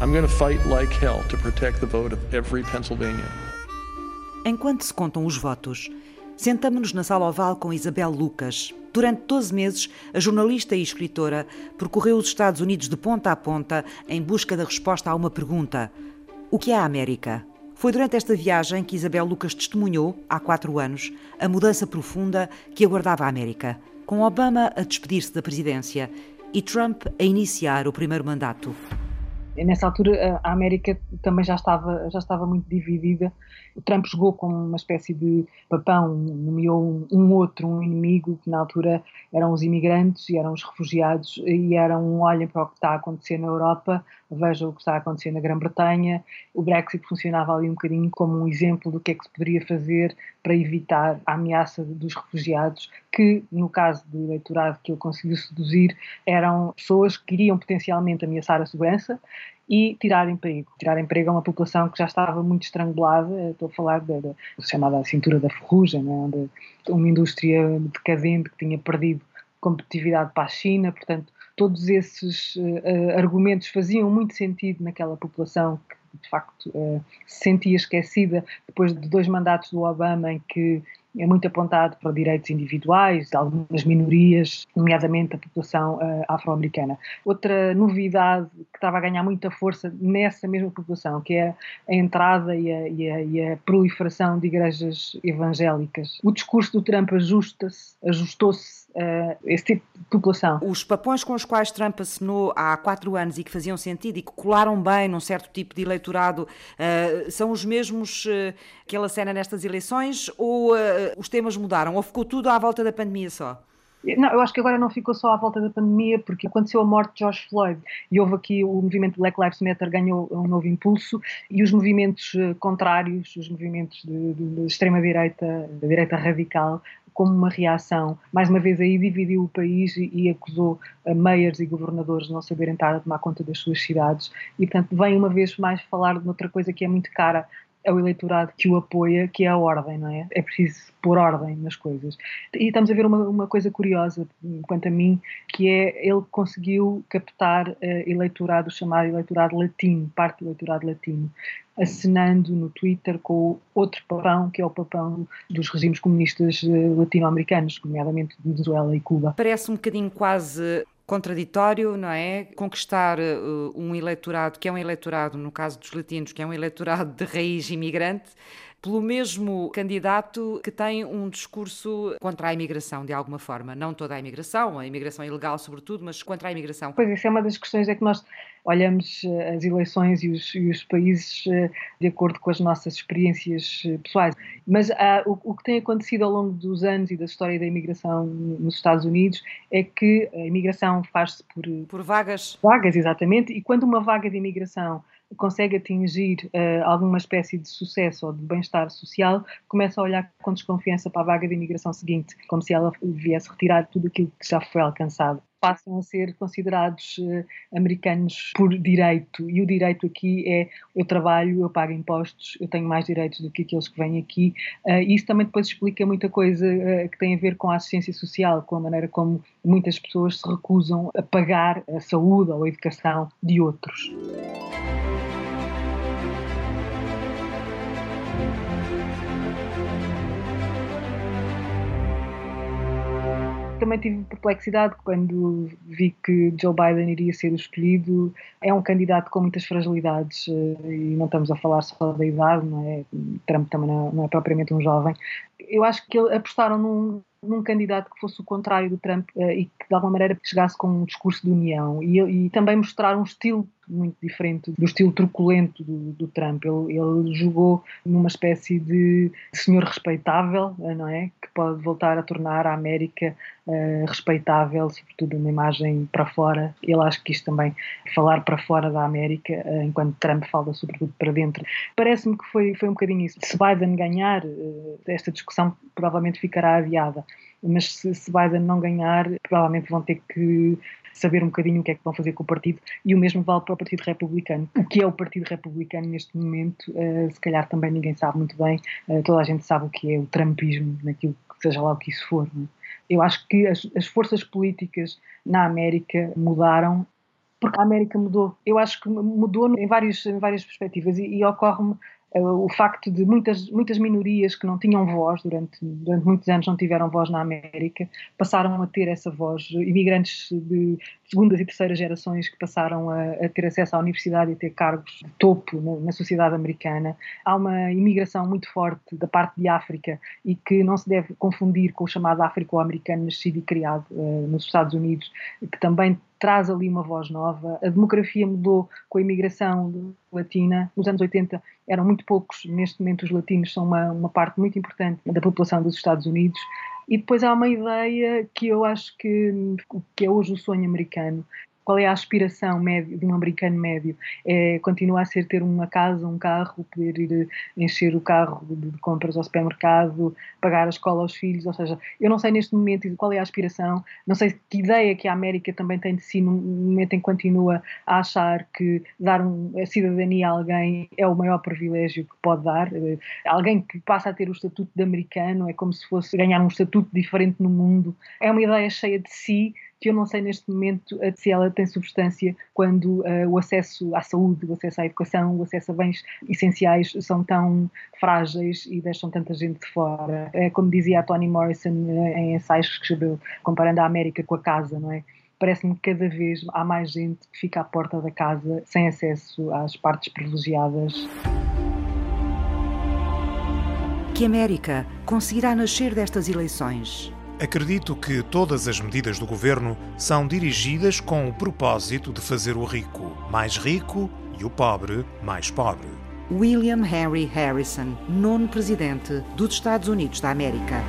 I'm going to fight like hell to protect the vote of every Pennsylvanian. Enquanto se contam os votos, sentamos-nos na sala oval com Isabel Lucas. Durante 12 meses, a jornalista e escritora percorreu os Estados Unidos de ponta a ponta em busca da resposta a uma pergunta: O que é a América? Foi durante esta viagem que Isabel Lucas testemunhou, há quatro anos, a mudança profunda que aguardava a América, com Obama a despedir-se da presidência e Trump a iniciar o primeiro mandato. Nessa altura, a América também já estava, já estava muito dividida. O Trump jogou com uma espécie de papão, nomeou um, um, outro, um inimigo, que na altura eram os imigrantes e eram os refugiados, e eram, olhem para o que está a acontecer na Europa, vejam o que está a acontecer na Grã-Bretanha. O Brexit funcionava ali um bocadinho como um exemplo do que é que se poderia fazer para evitar a ameaça dos refugiados, que, no caso do eleitorado que ele conseguiu seduzir, eram pessoas que queriam potencialmente ameaçar a segurança e tirar emprego. Tirar emprego a uma população que já estava muito estrangulada, estou a falar da, da chamada cintura da ferrugem, né, onde uma indústria decadente que tinha perdido competitividade para a China, portanto, todos esses uh, argumentos faziam muito sentido naquela população que de facto uh, se sentia esquecida depois de dois mandatos do Obama em que é muito apontado para direitos individuais algumas minorias, nomeadamente a população uh, afro-americana. Outra novidade que estava a ganhar muita força nessa mesma população, que é a entrada e a, e a, e a proliferação de igrejas evangélicas. O discurso do Trump ajusta-se, ajustou-se a esse tipo de população. Os papões com os quais Trump assinou há quatro anos e que faziam sentido e que colaram bem num certo tipo de eleitorado uh, são os mesmos uh, que ele acena nestas eleições ou os temas mudaram? Ou ficou tudo à volta da pandemia só? Não, eu acho que agora não ficou só à volta da pandemia, porque aconteceu a morte de George Floyd e houve aqui o movimento Black Lives Matter ganhou um novo impulso e os movimentos eh, contrários, os movimentos de extrema-direita, da direita radical, como uma reação, mais uma vez aí dividiu o país e, e acusou a meias e governadores de não saberem estar a tomar conta das suas cidades. E, portanto, vem uma vez mais falar de outra coisa que é muito cara ao eleitorado que o apoia, que é a ordem, não é? É preciso pôr ordem nas coisas. E estamos a ver uma, uma coisa curiosa, quanto a mim, que é ele conseguiu captar uh, eleitorado chamado eleitorado latino, parte do eleitorado latino, acenando no Twitter com outro papão, que é o papão dos regimes comunistas uh, latino-americanos, nomeadamente Venezuela e Cuba. Parece um bocadinho quase contraditório, não é? Conquistar uh, um eleitorado que é um eleitorado, no caso dos latinos, que é um eleitorado de raiz imigrante, pelo mesmo candidato que tem um discurso contra a imigração, de alguma forma. Não toda a imigração, a imigração ilegal, sobretudo, mas contra a imigração. Pois, isso é uma das questões, é que nós olhamos eh, as eleições e os, e os países eh, de acordo com as nossas experiências eh, pessoais. Mas ah, o, o, que tem acontecido ao longo dos anos e da história da imigração nos Estados Unidos é que a imigração faz-se por, por vagas. Vagas, exatamente, e quando uma vaga de imigração consegue atingir uh, alguma espécie de sucesso ou de bem-estar social, começa a olhar com desconfiança para a vaga de imigração seguinte, como se ela viesse retirar tudo aquilo que já foi alcançado. Passam a ser considerados uh, americanos por direito, e o direito aqui é eu trabalho, eu pago impostos, eu tenho mais direitos do que aqueles que vêm aqui, uh, e isso também depois explica muita coisa que tem a ver com a assistência social, com a maneira como muitas pessoas se recusam a pagar a saúde ou a educação de outros. Também tive perplexidade quando vi que Joe Biden iria ser o escolhido. É um candidato com muitas fragilidades eh, e não estamos a falar só da idade, não é? Trump também não é propriamente um jovem. Eu acho que apostaram num, num candidato que fosse o contrário do Trump uh, e que de alguma maneira chegasse com um discurso de união e, e também mostrar um estilo muito diferente do estilo truculento do, do Trump. Ele, ele, jogou numa espécie de senhor respeitável, eh, não é? Que pode voltar a tornar a América uh, respeitável, sobretudo uma imagem para fora. Ele acho que isto também, falar para fora da América, uh, enquanto Trump fala sobretudo para dentro. Parece-me que foi, foi um bocadinho isso. Se Biden ganhar, uh, esta discussão provavelmente ficará adiada mas se, se Biden não ganhar, provavelmente vão ter que saber um bocadinho o que é que vão fazer com o partido e o mesmo vale para o Partido Republicano. O que é o Partido Republicano neste momento, uh, se calhar também ninguém sabe muito bem, uh, toda a gente sabe o que é o trumpismo, naquilo que seja lá o que isso for. Né? Eu acho que as, as forças políticas na América mudaram porque a América mudou. Eu acho que mudou em, em várias perspectivas e, e ocorre-me o facto de muitas, muitas minorias que não tinham voz durante, durante muitos anos não tiveram voz na América passaram a ter essa voz. Imigrantes de segundas e terceiras gerações que passaram a, a ter acesso à universidade e a ter cargos de topo na, na, sociedade americana. Há uma imigração muito forte da parte de África e que não se deve confundir com o chamado Áfrico-americano nascido e criado uh, nos Estados Unidos que também traz ali uma voz nova. A demografia mudou com a imigração latina. Nos anos 80 eram muito poucos, neste momento os latinos são uma, uma parte muito importante da população dos Estados Unidos. E depois há uma ideia que eu acho que, que é hoje o sonho americano, qual é a aspiração médio, de um americano médio? É continuar a ser ter uma casa, um carro, poder ir encher o carro de, de compras ao supermercado, pagar a escola aos filhos, ou seja, eu não sei neste momento qual é a aspiração, não sei que ideia que a América também tem de si no momento em que continua a achar que dar um, a cidadania a alguém é o maior privilégio que pode dar. Eh, alguém que passa a ter o estatuto de americano é como se fosse ganhar um estatuto diferente no mundo. É uma ideia cheia de si, que eu não sei neste momento se ela tem substância quando uh, o acesso à saúde, o acesso à educação, o acesso a bens essenciais são tão frágeis e deixam tanta gente de fora. É como dizia a Toni Morrison em ensaios que escreveu, comparando a América com a casa, não é? Parece-me que cada vez há mais gente que fica à porta da casa sem acesso às partes privilegiadas. Que América conseguirá nascer destas eleições? Acredito que todas as medidas do governo são dirigidas com o propósito de fazer o rico mais rico e o pobre mais pobre. William Henry Harrison, nono presidente dos Estados Unidos da América.